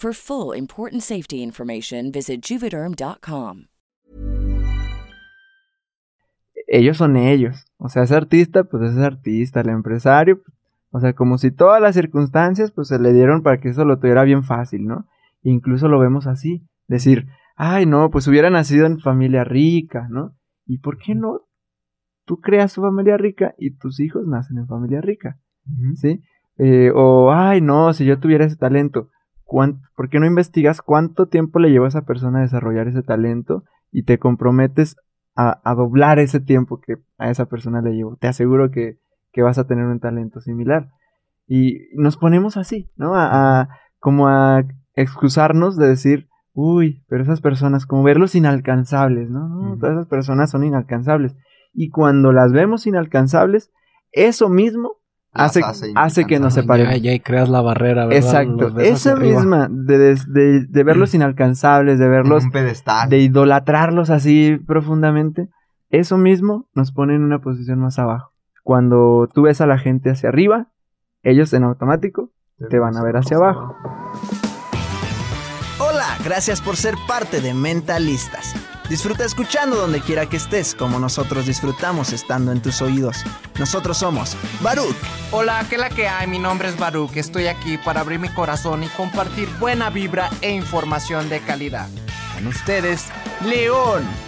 For full important safety information, visit juvederm.com. Ellos son ellos. O sea, ese artista, pues es artista, el empresario, o sea, como si todas las circunstancias, pues se le dieron para que eso lo tuviera bien fácil, ¿no? Incluso lo vemos así, decir, ay, no, pues hubiera nacido en familia rica, ¿no? ¿Y por qué no? Tú creas tu familia rica y tus hijos nacen en familia rica, ¿sí? Eh, o, ay, no, si yo tuviera ese talento, ¿por qué no investigas cuánto tiempo le lleva a esa persona a desarrollar ese talento y te comprometes a, doblar ese tiempo que a esa persona le llevó? Te aseguro que, vas a tener un talento similar. Y nos ponemos así, ¿no? A, como a excusarnos de decir, uy, pero esas personas, como verlos inalcanzables, ¿no? no Todas esas personas son inalcanzables. Y cuando las vemos inalcanzables, eso mismo hace, hace, que nos separemos. Ya, ya creas la barrera, ¿verdad? Exacto. Esa misma, de, de, de, verlos inalcanzables, de verlos, de idolatrarlos así profundamente, eso mismo nos pone en una posición más abajo. Cuando tú ves a la gente hacia arriba, ellos en automático te van a ver hacia abajo. Hola, gracias por ser parte de Mentalistas. Disfruta escuchando donde quiera que estés, como nosotros disfrutamos estando en tus oídos. Nosotros somos Baruch. Hola, ¿qué la que hay? Mi nombre es Baruch. Estoy aquí para abrir mi corazón y compartir buena vibra e información de calidad. Con ustedes, León.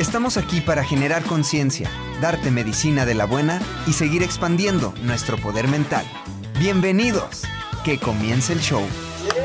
Estamos aquí para generar conciencia, darte medicina de la buena y seguir expandiendo nuestro poder mental. Bienvenidos, que comience el show.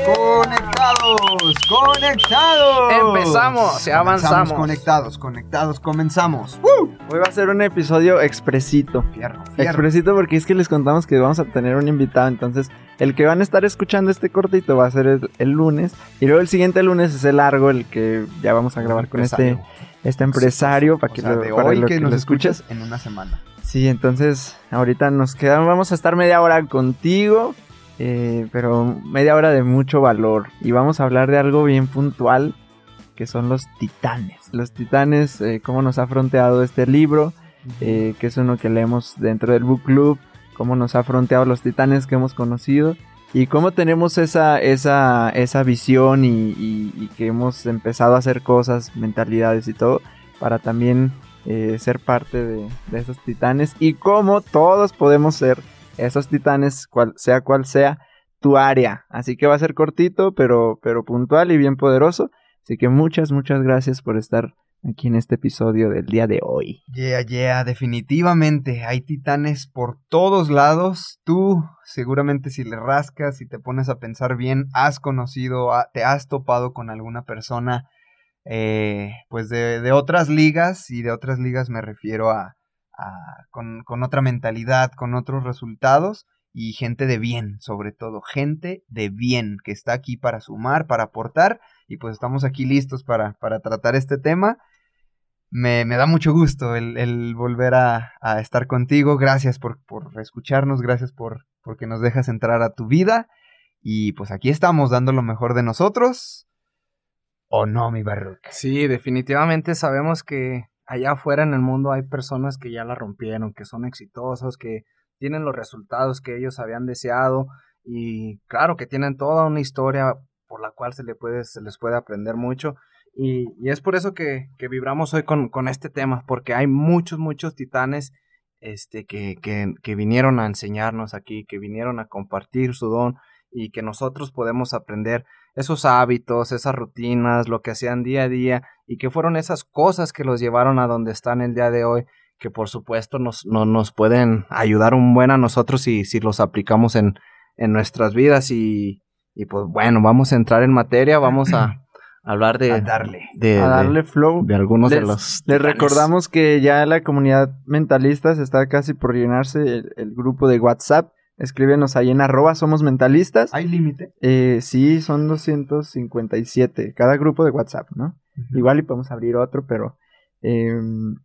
Conectados, conectados. Empezamos y avanzamos. conectados, conectados, comenzamos. Hoy va a ser un episodio expresito. Fierro, Expresito porque es que les contamos que vamos a tener un invitado. Entonces, el que van a estar escuchando este cortito va a ser el, lunes. Y luego el siguiente lunes es el largo, el que ya vamos a grabar con este este empresario para que, lo, de hoy que, nos escuches en una semana. Sí, entonces ahorita nos quedamos, vamos a estar media hora contigo, eh, pero media hora de mucho valor. Y vamos a hablar de algo bien puntual que son los titanes. Los titanes, eh, cómo nos ha fronteado este libro, eh, que es uno que leemos dentro del book club, cómo nos ha fronteado los titanes que hemos conocido y cómo tenemos esa, esa, esa visión y, que hemos empezado a hacer cosas, mentalidades y todo, para también eh, ser parte de, esos titanes y cómo todos podemos ser esos titanes, cual, sea cual sea tu área. Así que va a ser cortito, pero, pero puntual y bien poderoso. Así que muchas, muchas gracias por estar aquí en este episodio del día de hoy. Yeah, yeah, definitivamente. Hay titanes por todos lados. Tú, seguramente si le rascas y te pones a pensar bien, has conocido, te has topado con alguna persona, eh, pues de, otras ligas, y de otras ligas me refiero a, con, con otra mentalidad, con otros resultados y gente de bien, sobre todo, gente de bien que está aquí para sumar, para aportar y pues estamos aquí listos para, para tratar este tema. Me, me da mucho gusto el, volver a, estar contigo. Gracias por, por escucharnos, gracias por porque nos dejas entrar a tu vida. Y pues aquí estamos dando lo mejor de nosotros. ¿O no, mi Barruca? Sí, definitivamente sabemos que allá afuera en el mundo hay personas que ya la rompieron, que son exitosos, que tienen los resultados que ellos habían deseado y claro que tienen toda una historia por la cual se, le puede, se les puede aprender mucho. Y, es por eso que, vibramos hoy con, con, este tema, porque hay muchos, muchos titanes este, que, que, que, vinieron a enseñarnos aquí, que vinieron a compartir su don y que nosotros podemos aprender esos hábitos, esas rutinas, lo que hacían día a día y que fueron esas cosas que los llevaron a donde están el día de hoy, que por supuesto nos, no, nos pueden ayudar un buen a nosotros si, si los aplicamos en, en nuestras vidas y, y pues bueno, vamos a entrar en materia, vamos a hablar de darle de, a darle flow. de algunos de los les recordamos que ya la comunidad mentalistas está casi por llenarse el, grupo de WhatsApp. Escríbenos ahí en arroba somos mentalistas. Hay límite eh, sí son 257 cada grupo de WhatsApp no igual y podemos abrir otro pero em,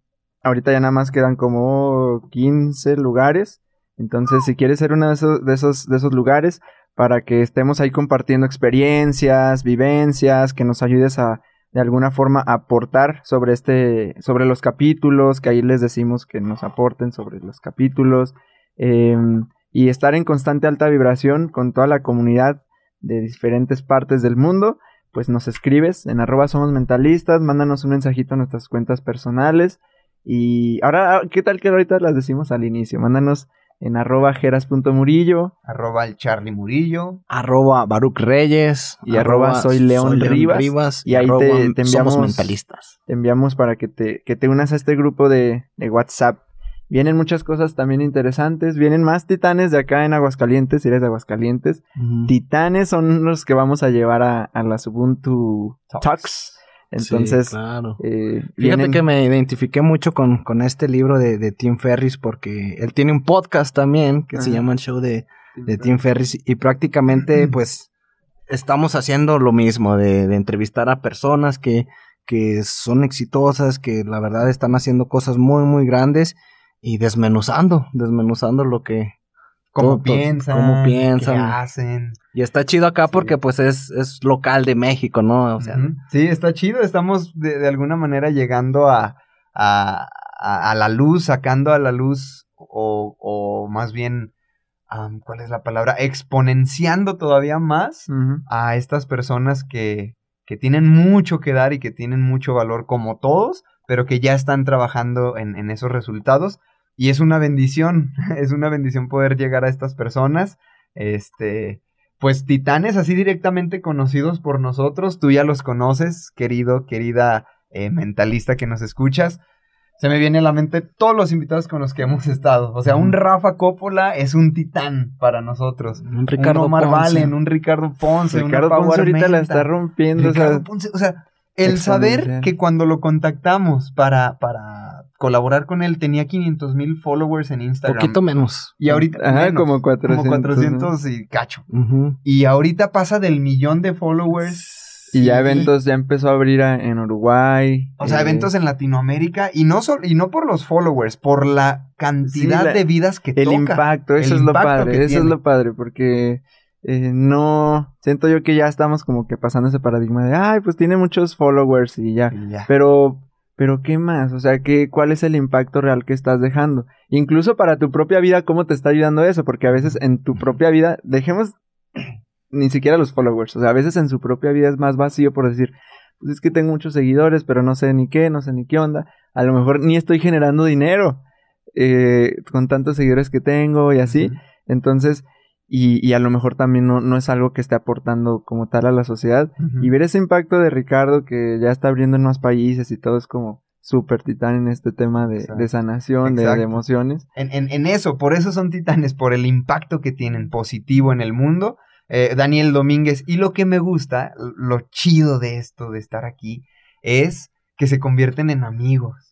ahorita ya nada más quedan como 15 lugares. Entonces si quieres ser uno de esos de esos de esos lugares para que estemos ahí compartiendo experiencias, vivencias, que nos ayudes a de alguna forma aportar sobre este, sobre los capítulos, que ahí les decimos que nos aporten sobre los capítulos, em, y estar en constante alta vibración con toda la comunidad de diferentes partes del mundo, pues nos escribes en arroba somos mentalistas, mándanos un mensajito a nuestras cuentas personales, y ahora, ¿qué tal que ahorita las decimos al inicio? Mándanos en arroba jeras.murillo, arroba el Charlie Murillo, arroba Baruch Reyes y arroba, soy León, Rivas, y, ahí te, enviamos mentalistas. Te enviamos para que te, que te unas a este grupo de, de, WhatsApp. Vienen muchas cosas también interesantes, vienen más titanes de acá en Aguascalientes, si eres de Aguascalientes. Titanes son los que vamos a llevar a, a las Ubuntu Talks entonces, eh, fíjate que me identifiqué mucho con, con este libro de, de, Tim Ferris porque él tiene un podcast también que se llama el show de, de Tim Ferris y prácticamente pues estamos haciendo lo mismo de, de entrevistar a personas que, que son exitosas, que la verdad están haciendo cosas muy muy grandes y desmenuzando, desmenuzando lo que, cómo piensan, cómo piensan, qué hacen. Y está chido acá porque pues es, es local de México, ¿no? O sea, Sí, está chido, estamos de, de alguna manera llegando a, a, a, la luz, sacando a la luz o, o más bien, ¿cuál es la palabra? Exponenciando todavía más a estas personas que, que tienen mucho que dar y que tienen mucho valor como todos, pero que ya están trabajando en, en esos resultados y es una bendición, es una bendición poder llegar a estas personas. Este, pues titanes así directamente conocidos por nosotros, tú ya los conoces, querido, querida eh, mentalista que nos escuchas. Se me viene a la mente todos los invitados con los que hemos estado. O sea, un Rafa Coppola es un titán para nosotros. Un Ricardo un Omar Valen, un Ricardo Ponce, Ricardo Ponce ahorita la está rompiendo. Ricardo Ponce, o sea, el saber que cuando lo contactamos para, para colaborar con él tenía 500 mil followers en Instagram. Poquito menos. Y ahorita. Ajá, como 400. Como 400 y cacho. Y ahorita pasa del millón de followers. Y ya eventos ya empezó a abrir en Uruguay. O sea, eh, eventos en Latinoamérica. Y no, y no por los followers, por la cantidad de vidas que el toca. Impacto, eso es lo padre. Eso es lo padre, porque eh, no, siento yo que ya estamos como que pasando ese paradigma de, ay, pues tiene muchos followers y ya. Pero, pero ¿qué más? O sea, ¿qué, ¿cuál es el impacto real que estás dejando? Incluso para tu propia vida, ¿cómo te está ayudando eso? Porque a veces en tu propia vida, dejemos ni siquiera los followers, o sea, a veces en su propia vida es más vacío por decir, pues es que tengo muchos seguidores, pero no sé ni qué, no sé ni qué onda, a lo mejor ni estoy generando dinero eh, con tantos seguidores que tengo y así. Entonces, y, a lo mejor también no, es algo que esté aportando como tal a la sociedad. Y ver ese impacto de Ricardo que ya está abriendo en más países y todo es como súper titán en este tema de, sanación, de, emociones. En, en, eso, por eso son titanes, por el impacto que tienen positivo en el mundo. Eh, Daniel Domínguez, y lo que me gusta, lo chido de esto, de estar aquí, es que se convierten en amigos.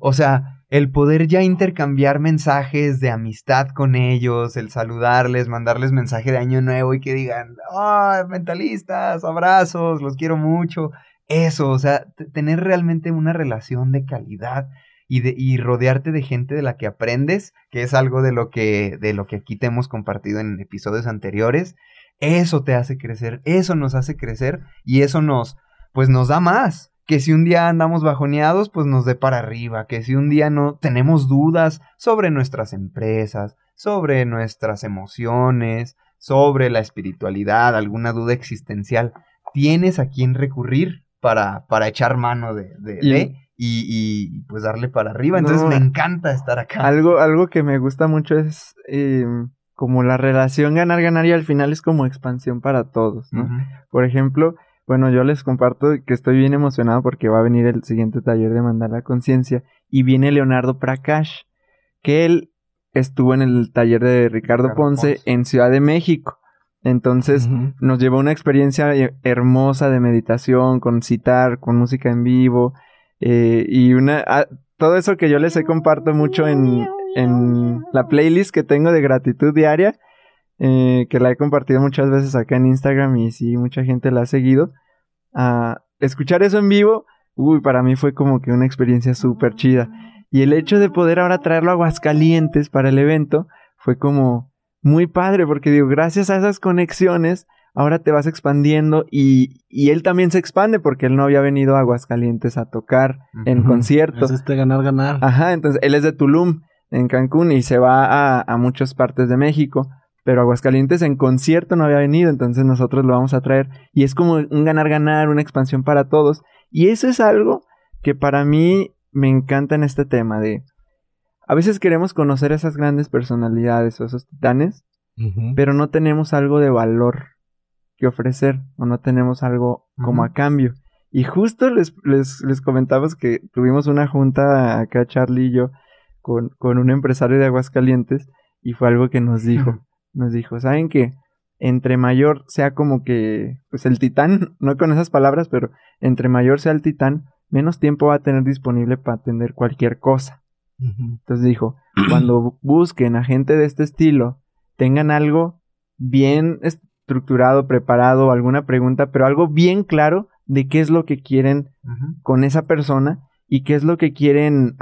O sea, el poder ya intercambiar mensajes de amistad con ellos, el saludarles, mandarles mensaje de año nuevo y que digan, ¡ah, mentalistas, abrazos, los quiero mucho! Eso, o sea, tener realmente una relación de calidad y, de, y rodearte de gente de la que aprendes, que es algo de lo que, de lo que aquí te hemos compartido en episodios anteriores, Eso te hace crecer, eso nos hace crecer y eso nos, pues nos da más. Que si un día andamos bajoneados, pues nos dé para arriba. Que si un día no tenemos dudas sobre nuestras empresas, sobre nuestras emociones, sobre la espiritualidad, alguna duda existencial, tienes a quién recurrir para, para echar mano de, de, Y- de y, y, pues darle para arriba. Entonces No. me encanta estar acá. Algo, algo que me gusta mucho es eh, como la relación ganar-ganar y al final es como expansión para todos. Por ejemplo, bueno, yo les comparto que estoy bien emocionado porque va a venir el siguiente taller de Mandala Conciencia y viene Leonardo Prakash, que él estuvo en el taller de Ricardo, Ricardo Ponce, Ponce. en Ciudad de México. Entonces, nos llevó una experiencia eh, hermosa de meditación, con citar, con música en vivo, eh, y una ah, todo eso que yo les he comparto mucho en, en la playlist que tengo de gratitud diaria, eh, que la he compartido muchas veces acá en Instagram y sí, mucha gente la ha seguido. Ah, escuchar eso en vivo, uy, para mí fue como que una experiencia súper chida. Y el hecho de poder ahora traerlo a Aguascalientes para el evento fue como muy padre, porque digo, gracias a esas conexiones, ahora te vas expandiendo y, y él también se expande porque él no había venido a Aguascalientes a tocar en concierto. Es este ganar, ganar. Ajá, entonces él es de Tulum, en Cancún, y se va a, a muchas partes de México. Pero Aguascalientes en concierto no había venido, entonces nosotros lo vamos a traer. Y es como un ganar-ganar, una expansión para todos. Y eso es algo que para mí me encanta en este tema de... A veces queremos conocer a esas grandes personalidades o esos titanes, pero no tenemos algo de valor que ofrecer o no tenemos algo como a cambio. Y justo les, les, les comentamos que tuvimos una junta acá, Charlie y yo, con, con un empresario de Aguascalientes y fue algo que nos dijo. Nos dijo, ¿saben qué? Entre mayor sea como que, pues el titán, no con esas palabras, pero entre mayor sea el titán, menos tiempo va a tener disponible para atender cualquier cosa. Entonces dijo, cuando bu- busquen a gente de este estilo, tengan algo bien estructurado, preparado, alguna pregunta, pero algo bien claro de qué es lo que quieren con esa persona y qué es lo que quieren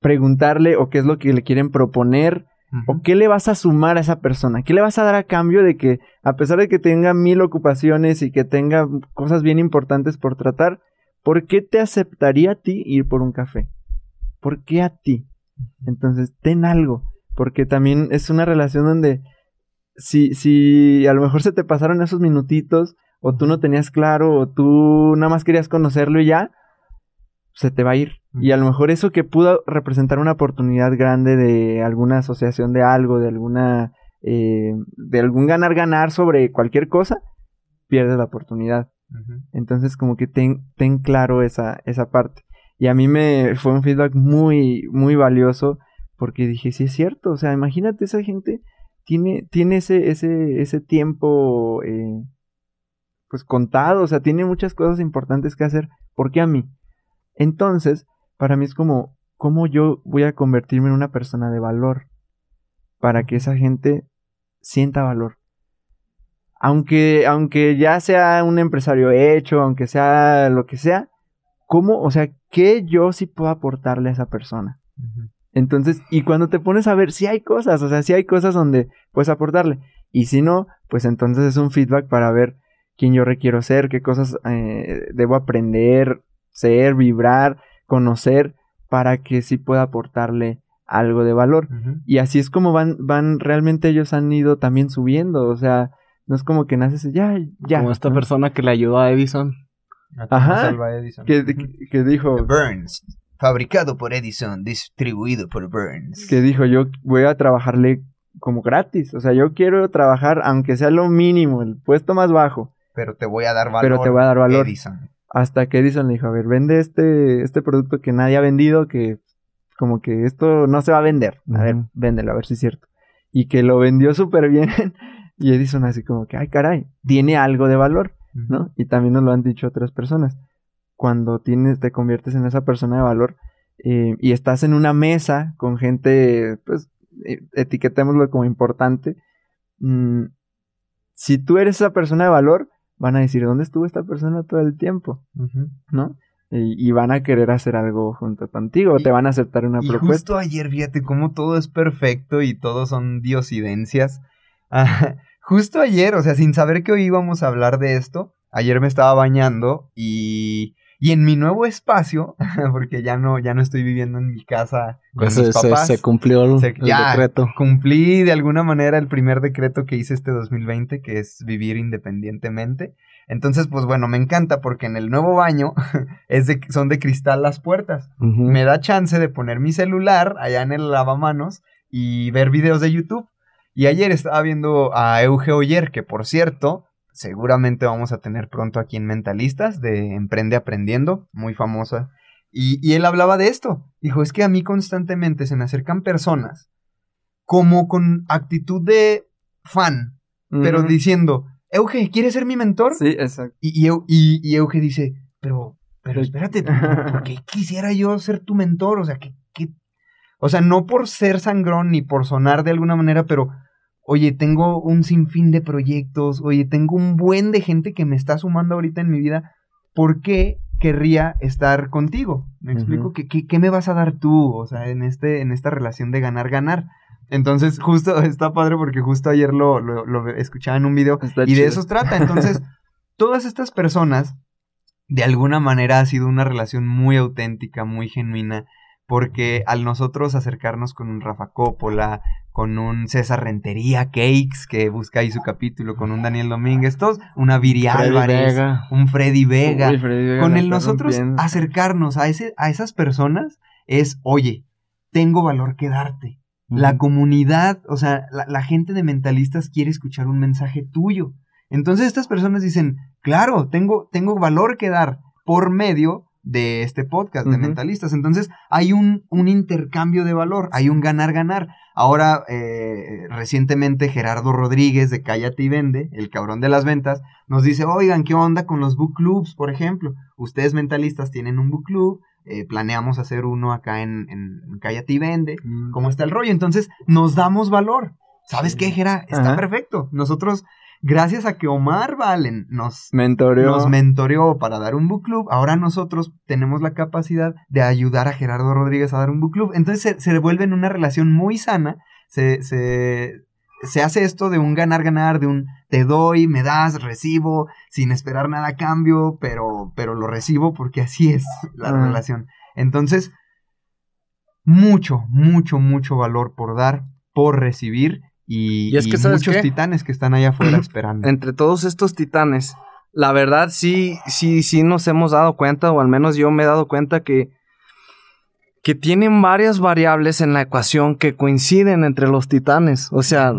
preguntarle o qué es lo que le quieren proponer. O qué le vas a sumar a esa persona, qué le vas a dar a cambio de que a pesar de que tenga mil ocupaciones y que tenga cosas bien importantes por tratar, ¿por qué te aceptaría a ti ir por un café? ¿Por qué a ti? Entonces, ten algo, porque también es una relación donde si, si a lo mejor se te pasaron esos minutitos, o tú no tenías claro, o tú nada más querías conocerlo y ya, se te va a ir. Y a lo mejor eso que pudo representar una oportunidad grande de alguna asociación de algo, de alguna, eh, de algún ganar-ganar sobre cualquier cosa, pierdes la oportunidad. Entonces, como que ten, ten claro esa, esa parte. Y a mí me fue un feedback muy, muy valioso porque dije, sí es cierto, o sea, imagínate esa gente tiene, tiene ese, ese, ese tiempo eh, pues contado, o sea, tiene muchas cosas importantes que hacer. ¿Por qué a mí? Entonces, para mí es como, ¿cómo yo voy a convertirme en una persona de valor? Para que esa gente sienta valor aunque, aunque ya sea un empresario hecho, aunque sea lo que sea, ¿cómo, o sea, qué yo sí puedo aportarle a esa persona? Entonces, y cuando te pones a ver, si hay cosas, o sea, si hay cosas donde puedes aportarle, y si no, pues entonces es un feedback para ver quién yo requiero ser, qué cosas eh, debo aprender, ser, vibrar, conocer, para que sí pueda aportarle algo de valor. Y así es como van, van, realmente ellos han ido también subiendo, o sea, no es como que naces ya, ya. Como esta ¿no? persona que le ayudó a Edison. A Ajá. Alva Edison. que- que dijo, Burns, fabricado por Edison, distribuido por Burns. que dijo, yo voy a trabajarle como gratis, o sea, yo quiero trabajar aunque sea lo mínimo, el puesto más bajo, Pero te voy a dar valor. Pero te voy a dar valor. Edison. Hasta que Edison le dijo, a ver, vende este, este producto que nadie ha vendido, que como que esto no se va a vender, a ver, véndelo, a ver si es cierto. Y que lo vendió súper bien, y Edison así como que, ay caray, tiene algo de valor. ¿no? Y también nos lo han dicho otras personas. Cuando tienes, te conviertes en esa persona de valor eh, y estás en una mesa con gente, pues, eh, etiquetémoslo como importante. mm, si tú eres esa persona de valor, van a decir, ¿dónde estuvo esta persona todo el tiempo? ¿No? Y, y van a querer hacer algo junto contigo, o Y- te van a aceptar una Y propuesta. justo ayer, fíjate cómo todo es perfecto y todo son diosidencias. Ah, justo ayer, o sea, sin saber que hoy íbamos a hablar de esto, ayer me estaba bañando y, y en mi nuevo espacio, porque ya no, ya no estoy viviendo en mi casa con se, mis papás. se cumplió el, Se- el ya, decreto. Cumplí de alguna manera el primer decreto que hice este 2020, que es vivir independientemente. Entonces, pues bueno, me encanta porque en el nuevo baño es de, son de cristal las puertas. Me da chance de poner mi celular allá en el lavamanos y ver videos de YouTube. Y ayer estaba viendo a Euge Oyer, que por cierto, seguramente vamos a tener pronto aquí en Mentalistas, de Emprende Aprendiendo, muy famosa. Y, y él hablaba de esto. Dijo, es que a mí constantemente se me acercan personas como con actitud de fan, pero diciendo, Euge, ¿quieres ser mi mentor? Sí, exacto. Y, y, Eu- y- y Euge dice, pero, pero espérate, ¿por, qué quisiera yo ser tu mentor? O sea, que, o sea, no por ser sangrón ni por sonar de alguna manera, pero, oye, tengo un sinfín de proyectos, oye, tengo un buen de gente que me está sumando ahorita en mi vida, ¿por qué querría estar contigo? ¿Me explico? ¿Qué, qué, qué me vas a dar tú? O sea, en, este, en esta relación de ganar-ganar. Entonces, justo está padre porque justo ayer lo, lo, lo escuchaba en un video Está y de eso se trata. Entonces, todas estas personas, de alguna manera ha sido una relación muy auténtica, muy genuina, porque al nosotros acercarnos con un Rafa Coppola, con un César Rentería Cakes, que busca ahí su capítulo, con un Daniel Domínguez, todos, una Viri Álvarez, Vega. un Freddy Vega, Uy, Freddy Vega con el nosotros rompiendo. acercarnos a, ese, a esas personas es, oye, tengo valor que darte. La comunidad, o sea, la, la gente de mentalistas quiere escuchar un mensaje tuyo. Entonces estas personas dicen, claro, tengo, tengo valor que dar por medio de este podcast de mentalistas. Entonces hay un, un intercambio de valor, hay un ganar-ganar. Ahora, eh, recientemente Gerardo Rodríguez de Cállate y Vende, el cabrón de las ventas, nos dice, oigan, ¿qué onda con los book clubs, por ejemplo? Ustedes mentalistas tienen un book club, eh, planeamos hacer uno acá en, en Cállate y Vende. Mm. ¿Cómo está el rollo? Entonces, nos damos valor. ¿Sabes qué, Gera? Está Ajá. perfecto. Nosotros, gracias a que Omar Valen nos, Mentoreó. nos mentoreó para dar un book club, ahora nosotros tenemos la capacidad de ayudar a Gerardo Rodríguez a dar un book club. Entonces, se, se vuelve en una relación muy sana. Se, se, se hace esto de un ganar-ganar, de un te doy, me das, recibo, sin esperar nada a cambio, pero, pero lo recibo porque así es la Ah. relación. Entonces, mucho, mucho, mucho valor por dar, por recibir y, Y es que, y ¿sabes muchos qué? titanes que están allá afuera esperando. entre todos estos titanes, la verdad sí, sí, sí nos hemos dado cuenta, o al menos yo me he dado cuenta que, que tienen varias variables en la ecuación que coinciden entre los titanes. O sea,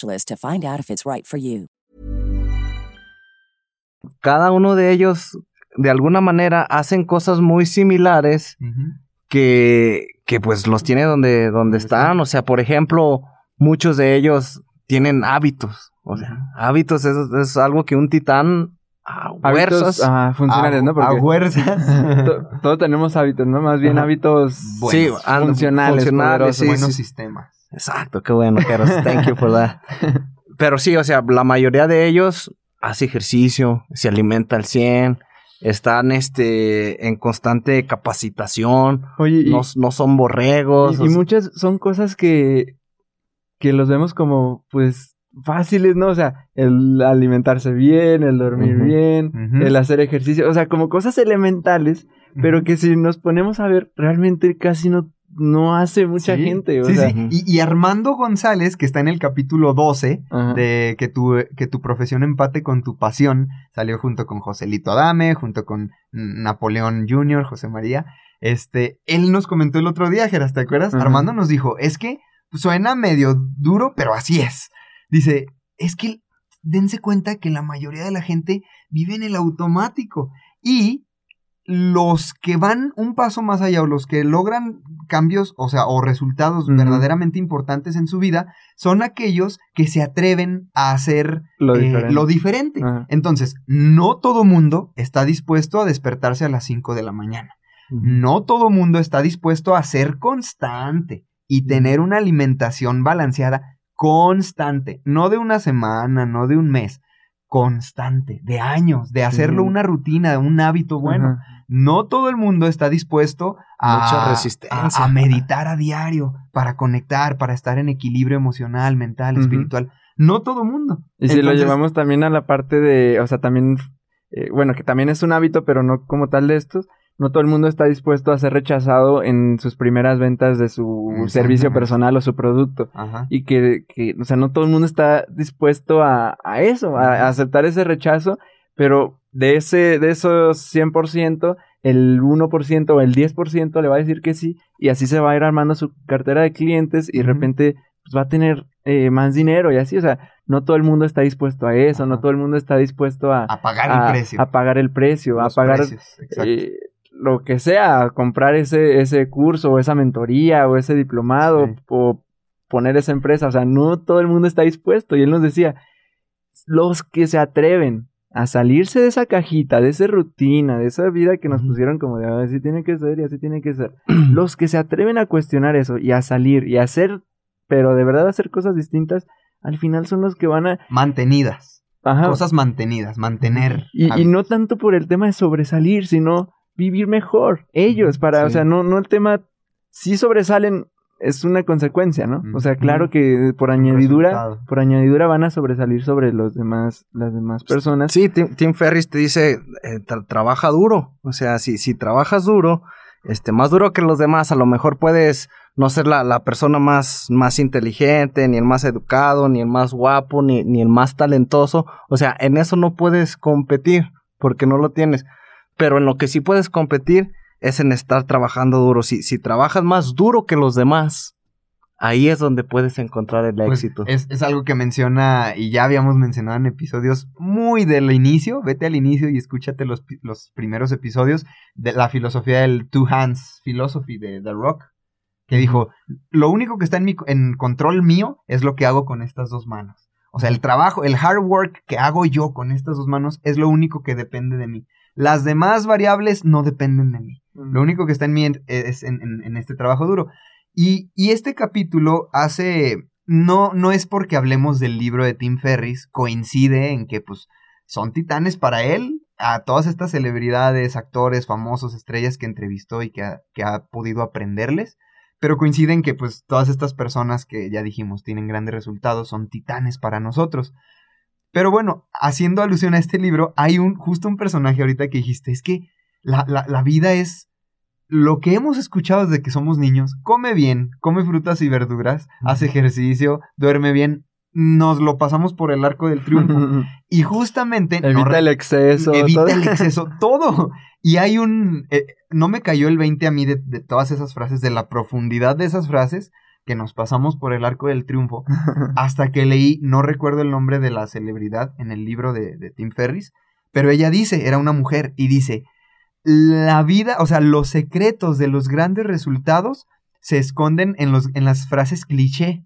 to find out if it's right for you. cada uno de ellos, de alguna manera, hacen cosas muy similares que, que pues los tiene donde, donde están. O sea, por ejemplo, muchos de ellos tienen hábitos. O sea, hábitos es, es algo que un titán a Hábitos fuerzas- ajá, funcionales, ¿no? A, Porque a todos tenemos hábitos, ¿no? Más bien hábitos Sí, Buenos, and- funcionales, poderosos. sí, buenos sí. sistemas. Exacto, qué bueno, Keros. Thank you for that. Pero sí, o sea, la mayoría de ellos hace ejercicio, se alimenta al 100, están este, en constante capacitación, Oye, y, no, no son borregos. y- muchas son cosas que, que los vemos como, pues, fáciles, ¿no? O sea, el alimentarse bien, el dormir bien, el hacer ejercicio, o sea, como cosas elementales, pero que si nos ponemos a ver, realmente casi no, no hace mucha Sí, gente. O sí, sea, sí. Y, y Armando González, que está en el capítulo 12 Ajá. de que tu, que tu profesión empate con tu pasión, salió junto con Joselito Adame, junto con Napoleón Jr., José María. Este, él nos comentó el otro día, Geras, ¿te acuerdas? Ajá. Armando nos dijo, es que suena medio duro, pero así es. Dice, es que dense cuenta que la mayoría de la gente vive en el automático y los que van un paso más allá o los que logran cambios, o sea, o resultados verdaderamente importantes en su vida, son aquellos que se atreven a hacer Lo eh, diferente. lo diferente. Ajá. Entonces, no todo mundo está dispuesto a despertarse a las 5 de la mañana. No todo mundo está dispuesto a ser constante y tener una alimentación balanceada constante, no de una semana, no de un mes, constante, de años, de hacerlo una rutina, un hábito bueno. Ajá. No todo el mundo está dispuesto a, Mucha resistencia. a- a meditar a diario para conectar, para estar en equilibrio emocional, mental, espiritual. No todo mundo. Y si lo llevamos también a la parte de, o sea, también, eh, bueno, que también es un hábito, pero no como tal de estos, no todo el mundo está dispuesto a ser rechazado en sus primeras ventas de su servicio personal o su producto. Ajá. Y que, que, o sea, no todo el mundo está dispuesto a, a eso, a, a aceptar ese rechazo, pero de ese, de esos 100%, el 1% o el 10% le va a decir que sí, y así se va a ir armando su cartera de clientes y de repente pues, va a tener eh, más dinero y así, o sea, no todo el mundo está dispuesto a eso, no todo el mundo está dispuesto a, A pagar a- el precio. a pagar el precio, Los a pagar precios, eh, lo que sea, comprar ese, ese curso o esa mentoría o ese diplomado Sí. o poner esa empresa, o sea, no todo el mundo está dispuesto. Y él nos decía, los que se atreven a salirse de esa cajita, de esa rutina, de esa vida que nos pusieron como de "Ah, así tiene que ser y así tiene que ser, los que se atreven a cuestionar eso y a salir y a hacer, pero de verdad hacer cosas distintas, al final son los que van a... Mantenidas. Ajá, Cosas mantenidas, mantener. y, no tanto por el tema de sobresalir, sino vivir mejor. Ellos, para, o sea, no, no el tema, si sobresalen, es una consecuencia, ¿no? O sea, claro que por añadidura, resultado. por añadidura van a sobresalir sobre los demás, las demás personas. Sí, Tim, Tim Ferris te dice, eh, tra- trabaja duro. O sea, si, si trabajas duro, este, más duro que los demás, a lo mejor puedes no ser la, la persona más, más inteligente, ni el más educado, ni el más guapo, ni, ni el más talentoso. O sea, en eso no puedes competir, porque no lo tienes. Pero en lo que sí puedes competir es en estar trabajando duro. Si, si trabajas más duro que los demás, ahí es donde puedes encontrar el Pues, éxito. es, es algo que menciona y ya habíamos mencionado en episodios muy del inicio. Vete al inicio y escúchate los, los primeros episodios de la filosofía del Two Hands Philosophy de The Rock. Que dijo, lo único que está en, mi, en control mío es lo que hago con estas dos manos. O sea, el trabajo, el hard work que hago yo con estas dos manos es lo único que depende de mí. Las demás variables no dependen de mí. Lo único que está en mí en- es en, en- en este trabajo duro. Y, y este capítulo hace. No, no es porque hablemos del libro de Tim Ferris, coincide en que, pues, son titanes para él, a todas estas celebridades, actores, famosos, estrellas que entrevistó y que ha, que ha podido aprenderles. Pero coincide en que, pues, todas estas personas que ya dijimos tienen grandes resultados son titanes para nosotros. Pero bueno, haciendo alusión a este libro, hay un, justo un personaje ahorita que dijiste, es que la, la, la vida es lo que hemos escuchado desde que somos niños. Come bien, come frutas y verduras, hace ejercicio, duerme bien. Nos lo pasamos por el arco del triunfo. y justamente... no Evita re- el exceso. Evita todo. el exceso, todo. Y hay un... eh, no me cayó el 20 a mí de, de todas esas frases, de la profundidad de esas frases que nos pasamos por el arco del triunfo, hasta que leí, no recuerdo el nombre de la celebridad en el libro de, de Tim Ferris, pero ella dice, era una mujer, y dice, la vida, o sea, los secretos de los grandes resultados se esconden en, los, en las frases cliché.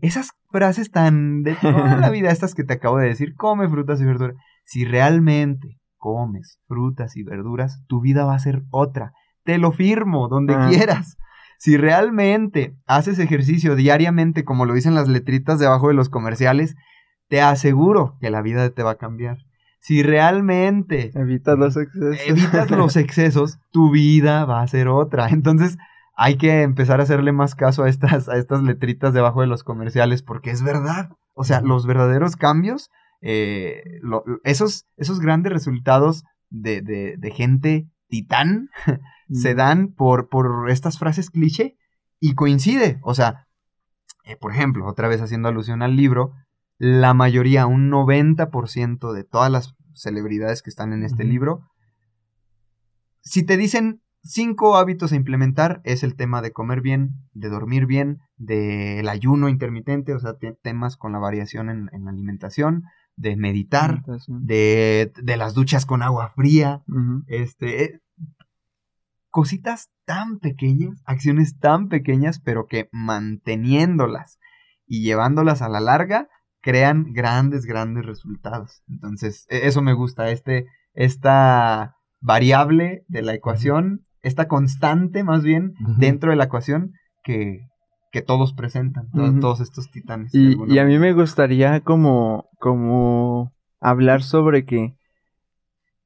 Esas frases tan de toda la vida, estas que te acabo de decir, come frutas y verduras. Si realmente comes frutas y verduras, tu vida va a ser otra. Te lo firmo, donde Ah. quieras. Si realmente haces ejercicio diariamente, como lo dicen las letritas debajo de los comerciales, te aseguro que la vida te va a cambiar. Si realmente Evitas los excesos. evitas los excesos, tu vida va a ser otra. Entonces, hay que empezar a hacerle más caso a estas, a estas letritas debajo de los comerciales, porque es verdad. O sea, los verdaderos cambios, eh, lo- esos, esos grandes resultados de, de- de gente titán, se dan por, por estas frases cliché y coincide, o sea, eh, por ejemplo, otra vez haciendo alusión al libro, la mayoría, un 90% de todas las celebridades que están en este libro, si te dicen cinco hábitos a implementar, es el tema de comer bien, de dormir bien, del ayuno intermitente, o sea, temas con la variación en, la alimentación, de meditar, de, las duchas con agua fría, este, eh, cositas tan pequeñas, acciones tan pequeñas, pero que manteniéndolas y llevándolas a la larga, crean grandes, grandes resultados. Entonces, e, eso me gusta, este, esta variable de la ecuación, esta constante más bien dentro de la ecuación que, que todos presentan, todos, estos titanes. Y, y a mí me gustaría como, como hablar sobre que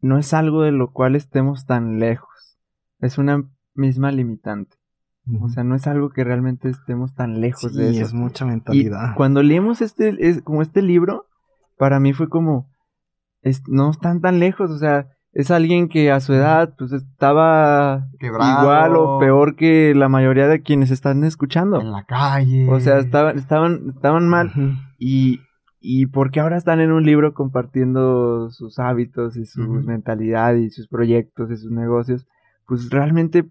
no es algo de lo cual estemos tan lejos, es una misma limitante. O sea, no es algo que realmente estemos tan lejos de eso. es mucha mentalidad. Y cuando leemos este, es, como este libro, para mí fue como, no están tan lejos, o sea, es alguien que a su edad pues estaba igual o peor que la mayoría de quienes están escuchando. En la calle. O sea, estaban, estaban, estaban mal. Y, y porque ahora están en un libro compartiendo sus hábitos y su mentalidad y sus proyectos y sus negocios, pues realmente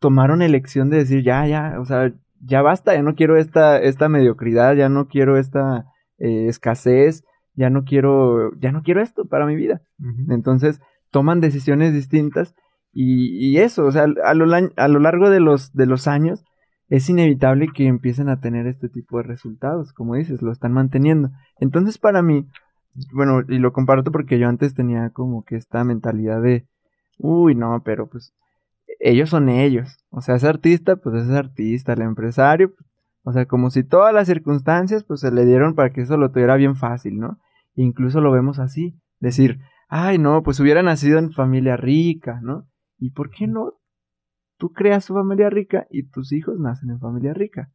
tomaron elección de decir, ya, ya, o sea, ya basta, ya no quiero esta, esta mediocridad, ya no quiero esta eh, escasez, ya no quiero, ya no quiero esto para mi vida. Entonces, toman decisiones distintas y, eso, o sea, a lo, a lo largo de los, de los años, es inevitable que empiecen a tener este tipo de resultados, como dices, lo están manteniendo. Entonces, para mí, bueno, y lo comparto porque yo antes tenía como que esta mentalidad de, uy, no, pero pues ellos son ellos. O sea, ese artista, pues es artista, el empresario, o sea, como si todas las circunstancias, pues se le dieron para que eso lo tuviera bien fácil, ¿no? incluso lo vemos así, decir, ay, no, pues hubiera nacido en familia rica, ¿no? ¿Y por qué no? Tú creas tu familia rica y tus hijos nacen en familia rica,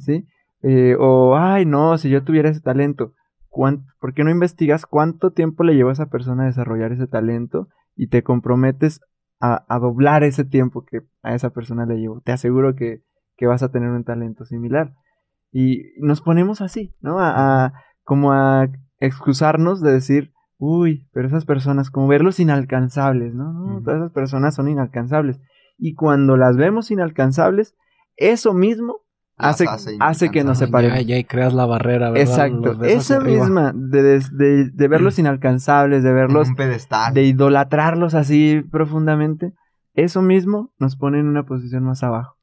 ¿sí? Eh, o, ay, no, si yo tuviera ese talento, ¿por qué no investigas cuánto tiempo le lleva a esa persona a desarrollar ese talento y te comprometes a, doblar ese tiempo que a esa persona le llevó. Te aseguro que, vas a tener un talento similar. Y nos ponemos así, ¿no? A, como a excusarnos de decir, uy, pero esas personas, como verlos inalcanzables, ¿no? no Todas esas personas son inalcanzables. Y cuando las vemos inalcanzables, eso mismo hace, hace, que nos separemos. Ya, ya creas la barrera, ¿verdad? Exacto. Esa misma, de, de, verlos inalcanzables, de verlos. De idolatrarlos así profundamente. Eso mismo nos pone en una posición más abajo.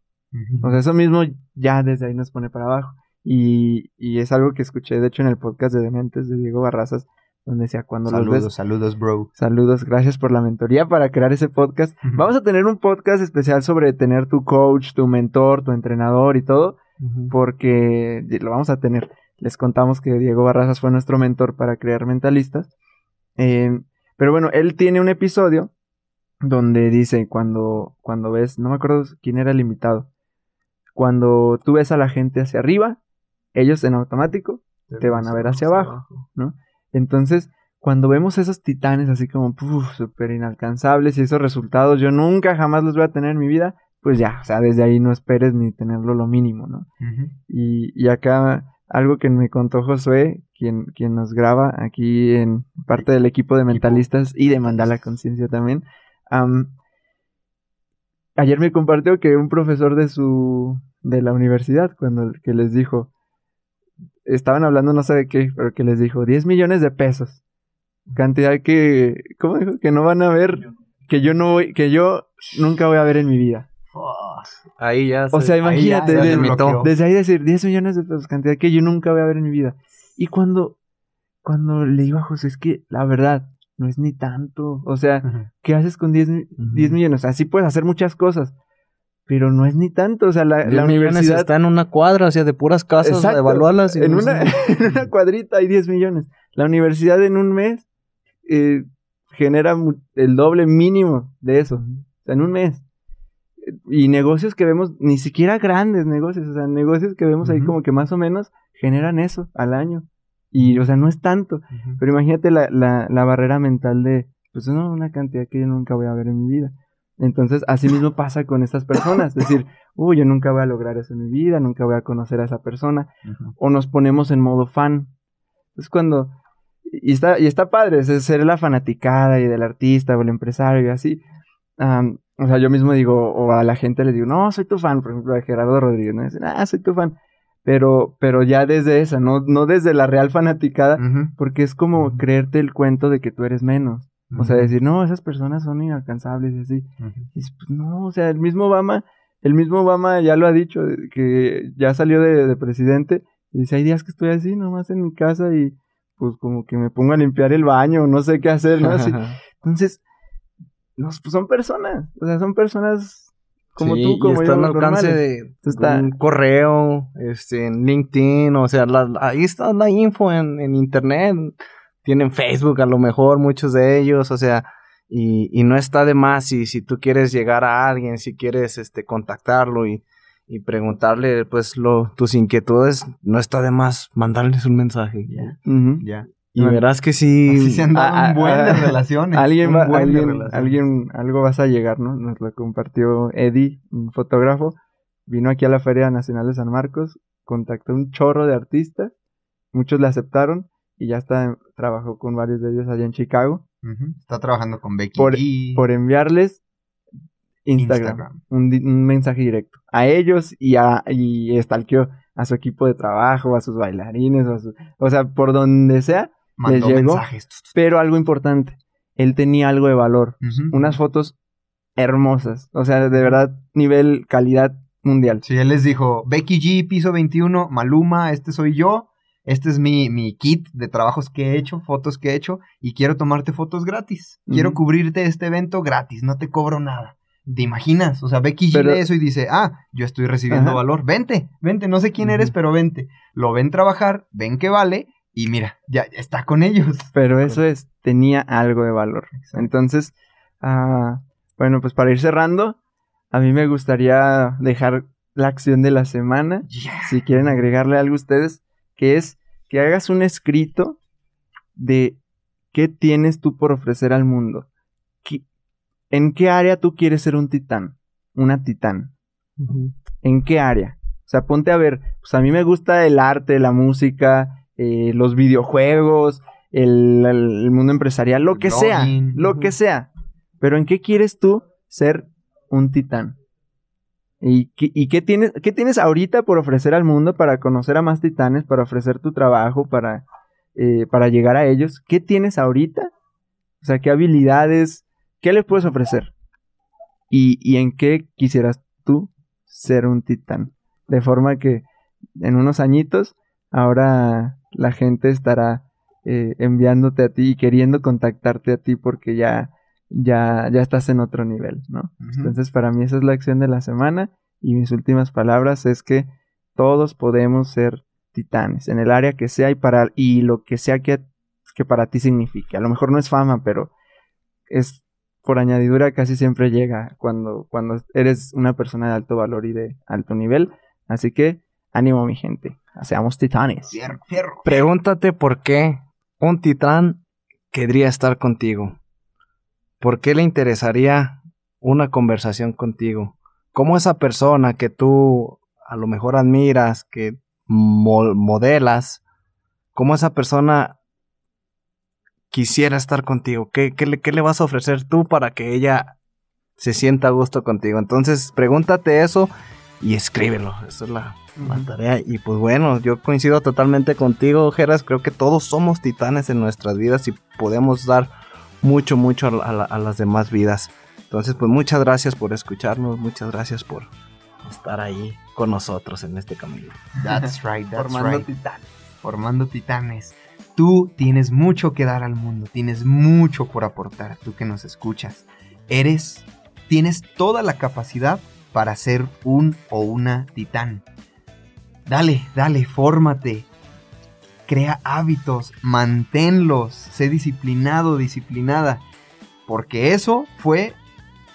O sea, eso mismo ya desde ahí nos pone para abajo. Y, y es algo que escuché, de hecho, en el podcast de Dementes de Diego Barrazas, donde decía cuando saludos, los Saludos, bro. Saludos, gracias por la mentoría para crear ese podcast. Vamos a tener un podcast especial sobre tener tu coach, tu mentor, tu entrenador y todo porque lo vamos a tener. Les contamos que Diego Barrazas fue nuestro mentor para crear mentalistas. Eh, pero bueno, él tiene un episodio donde dice cuando, cuando ves, no me acuerdo quién era el invitado, cuando tú ves a la gente hacia arriba, ellos en automático te, van a ver hacia abajo, ¿no? Entonces, cuando vemos esos titanes así como súper inalcanzables y esos resultados, yo nunca jamás los voy a tener en mi vida, pues ya, o sea, desde ahí no esperes ni tenerlo lo mínimo, ¿no? y, y, acá algo que me contó Josué, quien, quien nos graba aquí en parte del equipo de mentalistas y de Mandala Conciencia también, ayer me compartió que un profesor de su, de la universidad, cuando que les dijo, estaban hablando no sé de qué, pero que les dijo 10 millones de pesos, cantidad que, ¿cómo dijo? Que no van a ver, que yo no voy, que yo nunca voy a ver en mi vida. Ahí ya. o sea, imagínate, desde, ahí decir 10 millones de pesos, cantidad que yo nunca voy a ver en mi vida. Y cuando, cuando le digo a José, es que la verdad, no es ni tanto. O sea, ¿qué haces con 10, millones? O sea, sí puedes hacer muchas cosas, pero no es ni tanto. O sea, la, la universidad. está en una cuadra, o sea, de puras casas, evaluarlas. en, una, en una cuadrita hay 10 millones. La universidad en un mes eh, genera el doble mínimo de eso. O sea, en un mes y negocios que vemos, ni siquiera grandes negocios, o sea, negocios que vemos ahí como que más o menos generan eso al año. Y, o sea, no es tanto. Pero imagínate la, la, la barrera mental de, pues no, una cantidad que yo nunca voy a ver en mi vida. Entonces, así mismo pasa con estas personas. Es decir, uy, yo nunca voy a lograr eso en mi vida, nunca voy a conocer a esa persona. O nos ponemos en modo fan. Es cuando... Y está, y está padre, es ser la fanaticada y del artista o el empresario y así. Am, o sea, yo mismo digo, o a la gente les digo, no, soy tu fan, por ejemplo, a Gerardo Rodríguez, ¿no? Dicen, ah, soy tu fan. Pero, pero ya desde esa, no, no desde la real fanaticada, porque es como creerte el cuento de que tú eres menos. O sea, decir, no, esas personas son inalcanzables y así. Y dices, pues no, o sea, el mismo Obama, el mismo Obama ya lo ha dicho, que ya salió de, de presidente, y dice, hay días que estoy así, nomás en mi casa y pues como que me pongo a limpiar el baño, no sé qué hacer, ¿no? Así. Entonces, no, pues son personas, o sea, son personas como Sí, tú, y como está yo, al alcance de Está- un correo, este, en LinkedIn, o sea, la- ahí está la info en, en internet, tienen Facebook a lo mejor muchos de ellos, o sea, y, y no está de más si, si tú quieres llegar a alguien, si quieres este contactarlo y, y preguntarle pues lo, tus inquietudes, no está de más mandarles un mensaje. Ya. Y verás que sí. Así se han dado un buen de relaciones. Alguien va, alguien, relaciones. alguien, algo vas a llegar, ¿no? Nos lo compartió Eddie, un fotógrafo. Vino aquí a la Feria Nacional de San Marcos, contactó un chorro de artistas, muchos le aceptaron y ya está, trabajó con varios de ellos allá en Chicago. Está trabajando con Becky Por- G. por enviarles Instagram, Instagram. Un, un mensaje directo a ellos y a y stalkeó a su equipo de trabajo, a sus bailarines, o, a su- o sea, por donde sea, Mandó llegó. mensajes. pero algo importante, él tenía algo de valor, unas fotos hermosas, o sea, de verdad, nivel calidad mundial. Sí, él les dijo, Becky G, piso 21, Maluma, este soy yo, este es mi, mi kit de trabajos que he hecho, fotos que he hecho, y quiero tomarte fotos gratis. Quiero cubrirte este evento gratis, no te cobro nada. ¿Te imaginas? O sea, Becky Pero- lee eso y dice, ah, yo estoy recibiendo Ajá. valor, vente, vente, no sé quién eres, pero vente. Lo ven trabajar, ven que vale, y mira, ya está con ellos. Pero eso es, tenía algo de valor. Entonces, ah, bueno, pues para ir cerrando, a mí me gustaría dejar la acción de la semana. Yeah. si quieren agregarle algo ustedes, que es que hagas un escrito de qué tienes tú por ofrecer al mundo. ¿Qué- ¿En qué área tú quieres ser un titán? Una titán. ¿En qué área? O sea, ponte a ver, pues a mí me gusta el arte, la música, eh, los videojuegos, el, mundo empresarial, lo que sea, lo que sea. Pero ¿en qué quieres tú ser un titán? ¿Y, qué, y qué tienes, qué tienes ahorita por ofrecer al mundo para conocer a más titanes, para ofrecer tu trabajo, para, eh, para llegar a ellos? ¿Qué tienes ahorita? O sea, ¿qué habilidades, qué les puedes ofrecer? ¿Y, y en qué quisieras tú ser un titán? De forma que en unos añitos, ahora la gente estará eh, enviándote a ti y queriendo contactarte a ti porque ya, ya, ya estás en otro nivel, ¿no? Entonces, para mí esa es la acción de la semana y mis últimas palabras es que todos podemos ser titanes en el área que sea y para y lo que sea que, que para ti signifique. A lo mejor no es fama, pero es por añadidura casi siempre llega cuando cuando eres una persona de alto valor y de alto nivel. Así que ánimo mi gente, seamos titanes. Fierro, fierro. Pregúntate por qué un titán querría estar contigo. ¿Por qué le interesaría una conversación contigo? ¿Cómo esa persona que tú a lo mejor admiras, que mo- modelas, cómo esa persona quisiera estar contigo? ¿Qué, qué le, qué le vas a ofrecer tú para que ella se sienta a gusto contigo? Entonces, pregúntate eso y escríbelo. Esa es la, la tarea. Y pues bueno, yo coincido totalmente contigo, Geras. Creo que todos somos titanes en nuestras vidas y podemos dar mucho, mucho a, la- a las demás vidas. Entonces, pues muchas gracias por escucharnos, muchas gracias por estar ahí con nosotros en este camino. That's right, that's Formando right. titanes. formando titanes. Tú tienes mucho que dar al mundo, tienes mucho por aportar, tú que nos escuchas. Eres, tienes toda la capacidad para ser un o una titán. Dale, dale, fórmate. Crea hábitos, manténlos, sé disciplinado, disciplinada. Porque eso fue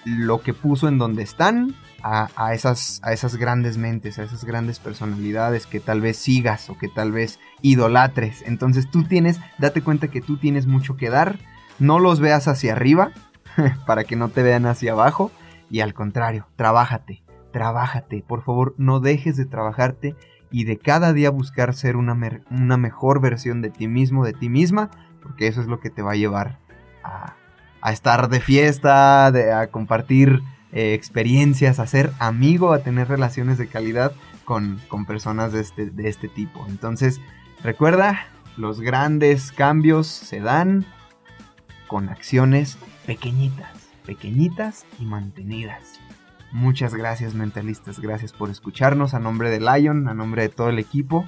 lo que puso en donde están a, esas, a esas grandes mentes, a esas grandes personalidades que tal vez sigas o que tal vez idolatres. Entonces tú tienes, date cuenta que tú tienes mucho que dar, no los veas hacia arriba para que no te vean hacia abajo Y al contrario, trabájate, trabájate. Por favor, no dejes de trabajarte y de cada día buscar ser una, una mejor versión de ti mismo, de ti misma, porque eso es lo que te va a llevar a, estar de fiesta, a compartir eh, experiencias, a ser amigo, a tener relaciones de calidad con, personas de este, de este tipo. Entonces, recuerda, los grandes cambios se dan con acciones pequeñitas, pequeñitas y mantenidas. Muchas gracias mentalistas, gracias por escucharnos a nombre de Lion, a nombre de todo el equipo.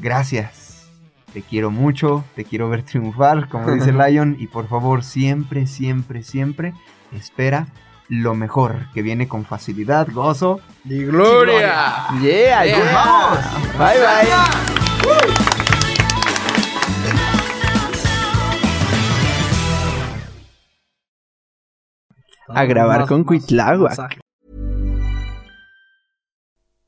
Gracias. Te quiero mucho, te quiero ver triunfar, como dice Lion, y por favor siempre, siempre, siempre espera lo mejor, que viene con facilidad, gozo y gloria. Yeah, yeah. Bye bye. A grabar con Cuitláhuac.